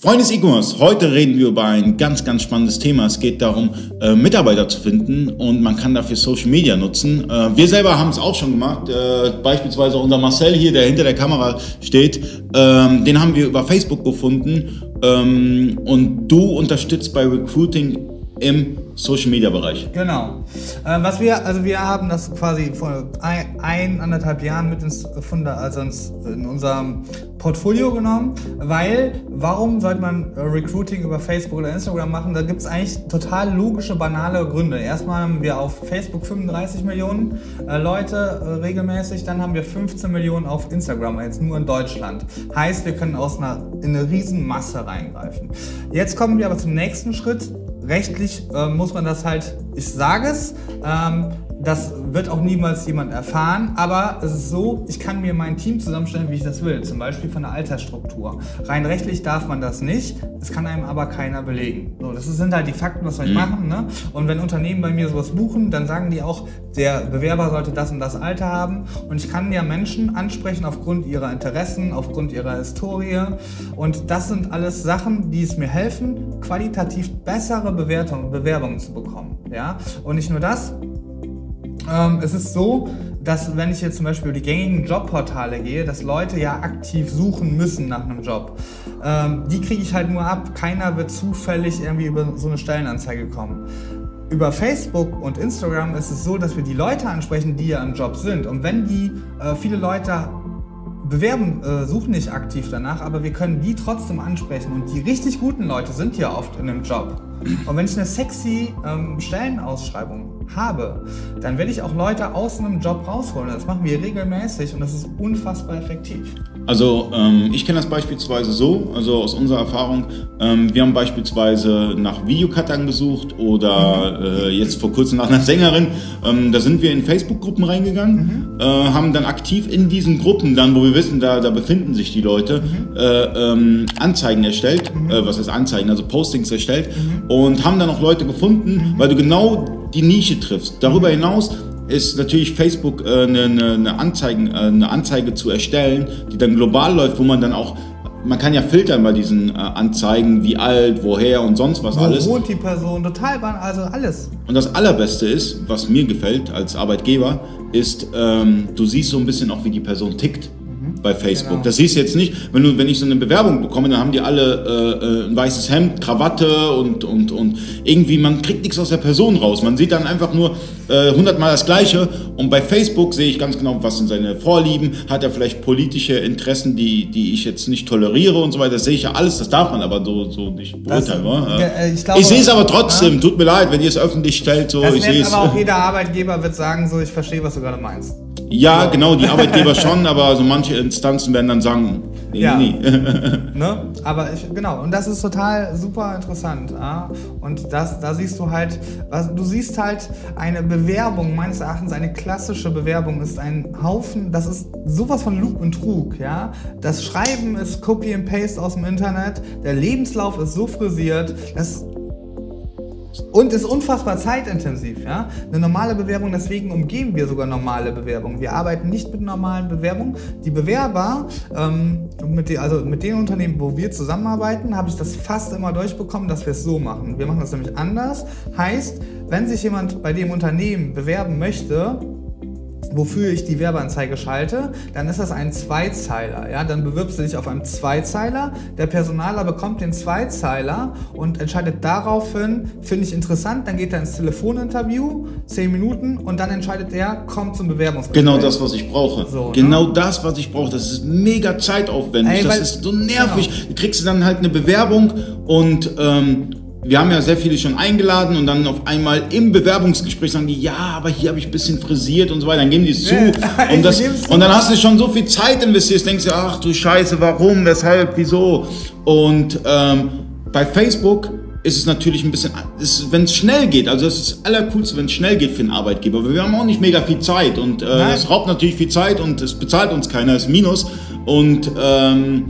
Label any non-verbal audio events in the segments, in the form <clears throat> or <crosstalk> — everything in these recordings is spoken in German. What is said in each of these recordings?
Freunde des E-Commerce, heute reden wir über ein ganz, ganz spannendes Thema. Es geht darum, äh, Mitarbeiter zu finden und man kann dafür Social Media nutzen. Äh, wir selber haben es auch schon gemacht. Äh, beispielsweise unser Marcel hier, der hinter der Kamera steht, ähm, den haben wir über Facebook gefunden ähm, und du unterstützt bei Recruiting im Social Media Bereich. Genau. Äh, was wir, also wir haben das quasi vor ein, ein anderthalb Jahren mit ins Funde, also ins, in unserem Portfolio genommen, weil warum sollte man Recruiting über Facebook oder Instagram machen? Da gibt es eigentlich total logische, banale Gründe. Erstmal haben wir auf Facebook 35 Millionen äh, Leute äh, regelmäßig, dann haben wir 15 Millionen auf Instagram, jetzt nur in Deutschland. Heißt, wir können aus einer, in eine riesen Masse reingreifen. Jetzt kommen wir aber zum nächsten Schritt rechtlich äh, muss man das halt, ich sage es, ähm, das wird auch niemals jemand erfahren, aber es ist so, ich kann mir mein Team zusammenstellen, wie ich das will, zum Beispiel von der Altersstruktur. Rein rechtlich darf man das nicht, es kann einem aber keiner belegen. So, das sind halt die Fakten, was ich mhm. machen. Ne? Und wenn Unternehmen bei mir sowas buchen, dann sagen die auch, der Bewerber sollte das und das Alter haben. Und ich kann ja Menschen ansprechen aufgrund ihrer Interessen, aufgrund ihrer Historie. Und das sind alles Sachen, die es mir helfen, qualitativ bessere Bewertung, Bewerbungen zu bekommen. Ja? Und nicht nur das, ähm, es ist so, dass wenn ich jetzt zum Beispiel über die gängigen Jobportale gehe, dass Leute ja aktiv suchen müssen nach einem Job. Ähm, die kriege ich halt nur ab. Keiner wird zufällig irgendwie über so eine Stellenanzeige kommen. Über Facebook und Instagram ist es so, dass wir die Leute ansprechen, die ja im Job sind. Und wenn die äh, viele Leute bewerben, äh, suchen nicht aktiv danach, aber wir können die trotzdem ansprechen. Und die richtig guten Leute sind ja oft in einem Job. Und wenn ich eine sexy ähm, Stellenausschreibung habe, dann werde ich auch Leute aus einem Job rausholen. Das machen wir regelmäßig und das ist unfassbar effektiv. Also ähm, ich kenne das beispielsweise so, also aus unserer Erfahrung, ähm, wir haben beispielsweise nach Videocuttern gesucht oder äh, jetzt vor kurzem nach einer Sängerin. Ähm, da sind wir in Facebook-Gruppen reingegangen, mhm. äh, haben dann aktiv in diesen Gruppen, dann wo wir wissen, da, da befinden sich die Leute, mhm. äh, ähm, Anzeigen erstellt, mhm. Äh, was heißt Anzeigen, also Postings erstellt mhm. und haben dann auch Leute gefunden, mhm. weil du genau die Nische triffst. Darüber hinaus ist natürlich Facebook äh, eine, eine, Anzeigen, äh, eine Anzeige zu erstellen, die dann global läuft, wo man dann auch man kann ja filtern bei diesen äh, Anzeigen, wie alt, woher und sonst was Wo alles. Wo wohnt die Person, total, also alles. Und das Allerbeste ist, was mir gefällt als Arbeitgeber, ist, ähm, du siehst so ein bisschen auch, wie die Person tickt bei Facebook. Genau. Das siehst du jetzt nicht, wenn, du, wenn ich so eine Bewerbung bekomme, dann haben die alle äh, äh, ein weißes Hemd, Krawatte und, und, und irgendwie, man kriegt nichts aus der Person raus. Man sieht dann einfach nur äh, hundertmal äh, das Gleiche und bei Facebook sehe ich ganz genau, was sind seine Vorlieben, hat er vielleicht politische Interessen, die, die ich jetzt nicht toleriere und so weiter. Das sehe ich ja alles, das darf man aber so, so nicht beurteilen. Das, äh, ich, glaube, ich sehe es aber trotzdem, ja. tut mir leid, wenn ihr es öffentlich stellt. So, das ich sehe es. Aber auch jeder Arbeitgeber wird sagen, so ich verstehe, was du gerade meinst. Ja, genau, die Arbeitgeber <laughs> schon, aber so manche Instanzen werden dann sagen, nee, ja. nee. <laughs> <laughs> ne? Aber ich, genau, und das ist total super interessant. Ja? Und das, da siehst du halt, was, du siehst halt eine Bewerbung, meines Erachtens eine klassische Bewerbung ist ein Haufen, das ist sowas von Lug und Trug, ja. Das Schreiben ist Copy and Paste aus dem Internet, der Lebenslauf ist so frisiert, das und ist unfassbar zeitintensiv. Ja? Eine normale Bewerbung, deswegen umgehen wir sogar normale Bewerbungen. Wir arbeiten nicht mit normalen Bewerbungen. Die Bewerber, ähm, mit die, also mit den Unternehmen, wo wir zusammenarbeiten, habe ich das fast immer durchbekommen, dass wir es so machen. Wir machen das nämlich anders. Heißt, wenn sich jemand bei dem Unternehmen bewerben möchte, wofür ich die Werbeanzeige schalte, dann ist das ein Zweizeiler. Ja? Dann bewirbst du dich auf einem Zweizeiler. Der Personaler bekommt den Zweizeiler und entscheidet daraufhin, finde ich interessant, dann geht er ins Telefoninterview, 10 Minuten und dann entscheidet er, kommt zum Bewerbungsgespräch. Genau das, was ich brauche. So, ne? genau ne? das, was ich brauche. Das ist mega zeitaufwendig. Ey, das ist so nervig. Genau. Du kriegst dann halt eine Bewerbung und ähm, wir haben ja sehr viele schon eingeladen und dann auf einmal im Bewerbungsgespräch sagen die, ja, aber hier habe ich ein bisschen frisiert und so weiter. Dann geben die es zu. und, <laughs> das, und dann hast du schon so viel Zeit investiert, denkst du, ach du Scheiße, warum, weshalb, wieso? Und ähm, bei Facebook ist es natürlich ein bisschen, wenn es schnell geht, also das ist das Allercoolste, wenn es schnell geht für einen Arbeitgeber, weil wir haben auch nicht mega viel Zeit und äh, es raubt natürlich viel Zeit und es bezahlt uns keiner, ist Minus und ähm,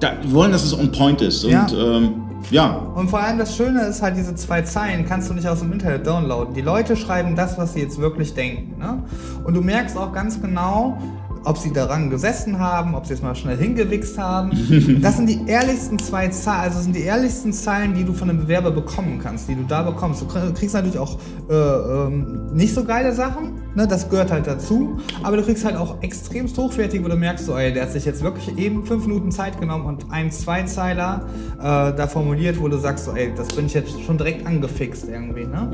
da, wir wollen, dass es on point ist und ja. ähm, ja. Und vor allem das Schöne ist halt, diese zwei Zeilen kannst du nicht aus dem Internet downloaden. Die Leute schreiben das, was sie jetzt wirklich denken. Ne? Und du merkst auch ganz genau, ob sie daran gesessen haben, ob sie es mal schnell hingewichst haben. <laughs> Das sind die ehrlichsten zwei Zeilen, also sind die ehrlichsten Zeilen, die du von einem Bewerber bekommen kannst, die du da bekommst. Du kriegst natürlich auch äh, ähm, nicht so geile Sachen, ne? das gehört halt dazu, aber du kriegst halt auch extremst hochwertig, wo du merkst, so, ey, der hat sich jetzt wirklich eben fünf Minuten Zeit genommen und ein, zwei Zeiler äh, da formuliert, wo du sagst, so, ey, das bin ich jetzt schon direkt angefixt irgendwie. Ne?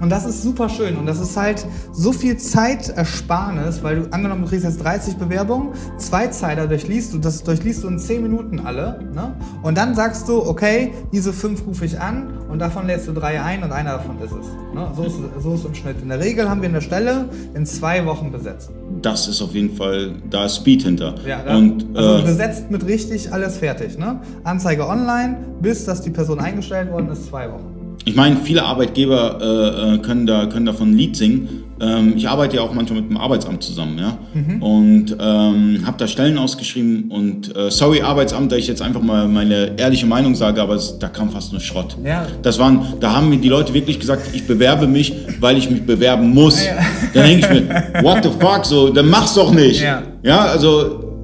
Und das ist super schön und das ist halt so viel Zeitersparnis, weil du angenommen, du kriegst jetzt 30 Bewerbungen, zwei Zeiler durchliest du, das durchliest du in 10 Minuten alle. Ne? Und dann sagst du, okay, diese fünf rufe ich an und davon lädst du drei ein und einer davon ist es. Ne? So, ist, so ist es im Schnitt. In der Regel haben wir eine Stelle in zwei Wochen besetzt. Das ist auf jeden Fall, da ist Speed hinter. Ja, da, und, also äh, besetzt mit richtig alles fertig. Ne? Anzeige online, bis dass die Person eingestellt worden ist, zwei Wochen. Ich meine, viele Arbeitgeber äh, äh, können, da, können davon ein Lied singen. Ähm, ich arbeite ja auch manchmal mit dem Arbeitsamt zusammen, ja. Mhm. Und ähm, habe da Stellen ausgeschrieben und äh, sorry Arbeitsamt, da ich jetzt einfach mal meine ehrliche Meinung sage, aber es, da kam fast nur Schrott. Ja. Das waren, da haben mir die Leute wirklich gesagt, ich bewerbe mich, weil ich mich bewerben muss. Ja. Dann denke ich mir, what the fuck, so, dann mach's doch nicht. Ja, ja also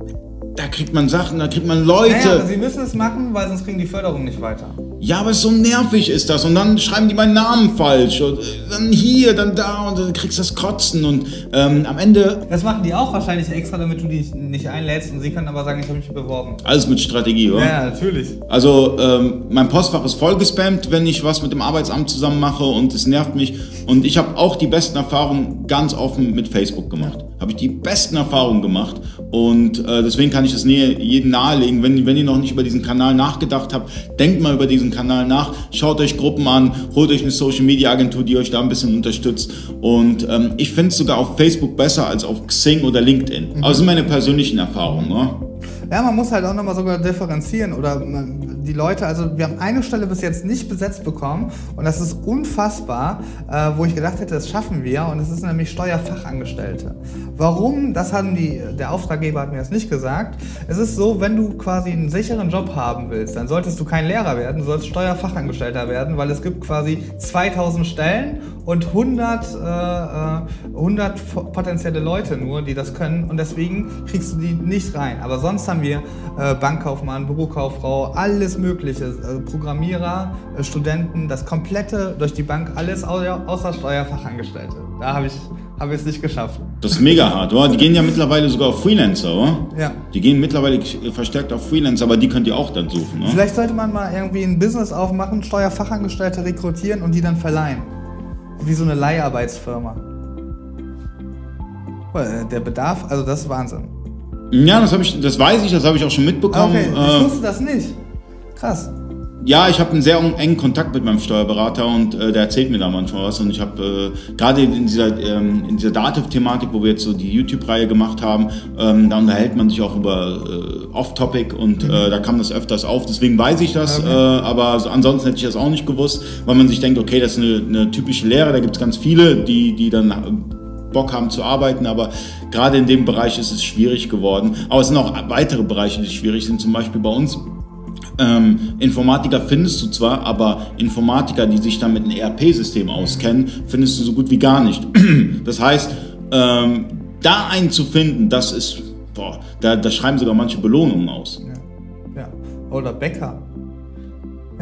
da kriegt man Sachen, da kriegt man Leute. Naja, aber sie müssen es machen, weil sonst kriegen die Förderung nicht weiter. Ja, aber so nervig ist das. Und dann schreiben die meinen Namen falsch. Und äh, dann hier, dann da und dann kriegst du das Kotzen. Und ähm, am Ende. Das machen die auch wahrscheinlich extra, damit du die nicht einlädst. Und sie können aber sagen, ich habe mich beworben. Alles mit Strategie, oder? Ja, natürlich. Also, ähm, mein Postfach ist voll gespammt, wenn ich was mit dem Arbeitsamt zusammen mache und es nervt mich. Und ich habe auch die besten Erfahrungen ganz offen mit Facebook gemacht. Habe ich die besten Erfahrungen gemacht. Und äh, deswegen kann ich das jedem nahelegen. Wenn, wenn ihr noch nicht über diesen Kanal nachgedacht habt, denkt mal über diesen Kanal nach, schaut euch Gruppen an, holt euch eine Social Media Agentur, die euch da ein bisschen unterstützt. Und ähm, ich finde es sogar auf Facebook besser als auf Xing oder LinkedIn. Mhm. Also das sind meine persönlichen Erfahrungen. Ne? Ja, man muss halt auch nochmal sogar differenzieren oder die Leute, also wir haben eine Stelle bis jetzt nicht besetzt bekommen und das ist unfassbar, äh, wo ich gedacht hätte, das schaffen wir und es ist nämlich Steuerfachangestellte. Warum? Das haben die, der Auftraggeber hat mir das nicht gesagt. Es ist so, wenn du quasi einen sicheren Job haben willst, dann solltest du kein Lehrer werden, du sollst Steuerfachangestellter werden, weil es gibt quasi 2000 Stellen und 100, äh, 100 äh, potenzielle Leute nur, die das können und deswegen kriegst du die nicht rein. Aber sonst haben wir äh, Bankkaufmann, Bürokauffrau, alles Mögliche, äh, Programmierer, äh, Studenten, das komplette durch die Bank, alles außer Steuerfachangestellte. Da habe ich habe es nicht geschafft. Das ist mega hart, oder? Die gehen ja mittlerweile sogar auf Freelancer, oder? Ja. Die gehen mittlerweile verstärkt auf Freelancer, aber die könnt ihr auch dann suchen, oder? Vielleicht sollte man mal irgendwie ein Business aufmachen, Steuerfachangestellte rekrutieren und die dann verleihen. Wie so eine Leiharbeitsfirma. Der Bedarf, also das ist Wahnsinn. Ja, das, ich, das weiß ich, das habe ich auch schon mitbekommen. Okay, ich äh, wusste das nicht. Krass. Ja, ich habe einen sehr engen Kontakt mit meinem Steuerberater und äh, der erzählt mir da manchmal was. Und ich habe äh, gerade in dieser, ähm, in dieser Dativ-Thematik, wo wir jetzt so die YouTube-Reihe gemacht haben, ähm, da unterhält man sich auch über äh, Off-Topic und äh, mhm. da kam das öfters auf. Deswegen weiß ich das, okay. äh, aber so, ansonsten hätte ich das auch nicht gewusst, weil man sich denkt, okay, das ist eine, eine typische Lehre, da gibt es ganz viele, die, die dann Bock haben zu arbeiten, aber gerade in dem Bereich ist es schwierig geworden. Aber es sind auch weitere Bereiche, die schwierig sind, zum Beispiel bei uns ähm, Informatiker findest du zwar, aber Informatiker, die sich dann mit einem ERP-System auskennen, findest du so gut wie gar nicht. <clears throat> Das heißt, ähm, da einen zu finden, das ist, boah, da, da schreiben sogar manche Belohnungen aus. Ja. ja. Oder Bäcker.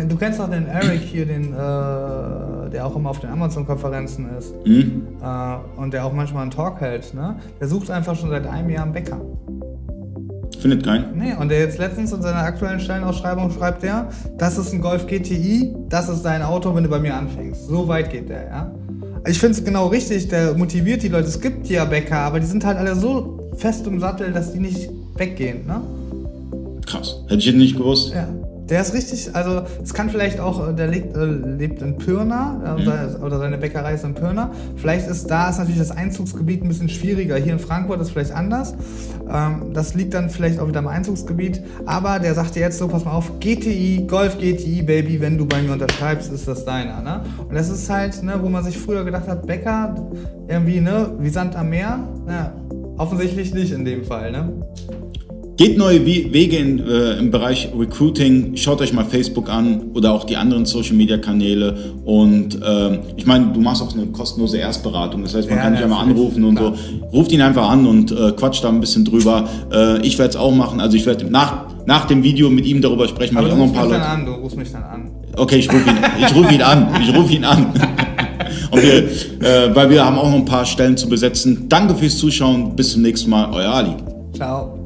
Du kennst auch den Eric hier, den, äh, der auch immer auf den Amazon-Konferenzen ist mhm. äh, und der auch manchmal einen Talk hält. Ne? Der sucht einfach schon seit einem Jahr einen Bäcker. Findet keinen? Nee, und der jetzt letztens in seiner aktuellen Stellenausschreibung schreibt der, das ist ein Golf GTI, das ist dein Auto, wenn du bei mir anfängst. So weit geht der, ja. Ich finde es genau richtig, der motiviert die Leute. Es gibt ja Bäcker, aber die sind halt alle so fest im Sattel, dass die nicht weggehen, ne? Krass. Hätte ich jetzt nicht gewusst. Ja. Der ist richtig, also es kann vielleicht auch, äh, der lebt, äh, lebt in Pirna äh, mhm. oder seine Bäckerei ist in Pirna. Vielleicht ist da ist natürlich das Einzugsgebiet ein bisschen schwieriger. Hier in Frankfurt ist es vielleicht anders. Ähm, das liegt dann vielleicht auch wieder im Einzugsgebiet. Aber der sagte jetzt so, pass mal auf, GTI, Golf GTI, Baby, wenn du bei mir unterschreibst, ist das deiner. Ne? Und das ist halt, ne, wo man sich früher gedacht hat, Bäcker, irgendwie, ne, wie Sand am Meer. Ja, offensichtlich nicht in dem Fall, ne? Geht neue Wege in, äh, im Bereich Recruiting. Schaut euch mal Facebook an oder auch die anderen Social Media Kanäle. Und ähm, ich meine, du machst auch eine kostenlose Erstberatung. Das heißt, man ja, kann dich einmal anrufen und klar. so. Ruft ihn einfach an und äh, quatscht da ein bisschen drüber. Äh, ich werde es auch machen. Also ich werde nach, nach dem Video mit ihm darüber sprechen. Aber du rufst mich dann an. Du rufst mich dann an. Okay, ich rufe ihn, ich ruf ihn an. Ich rufe ihn an. <laughs> Und wir, äh, weil wir haben auch noch ein paar Stellen zu besetzen. Danke fürs Zuschauen. Bis zum nächsten Mal. Euer Ali. Ciao.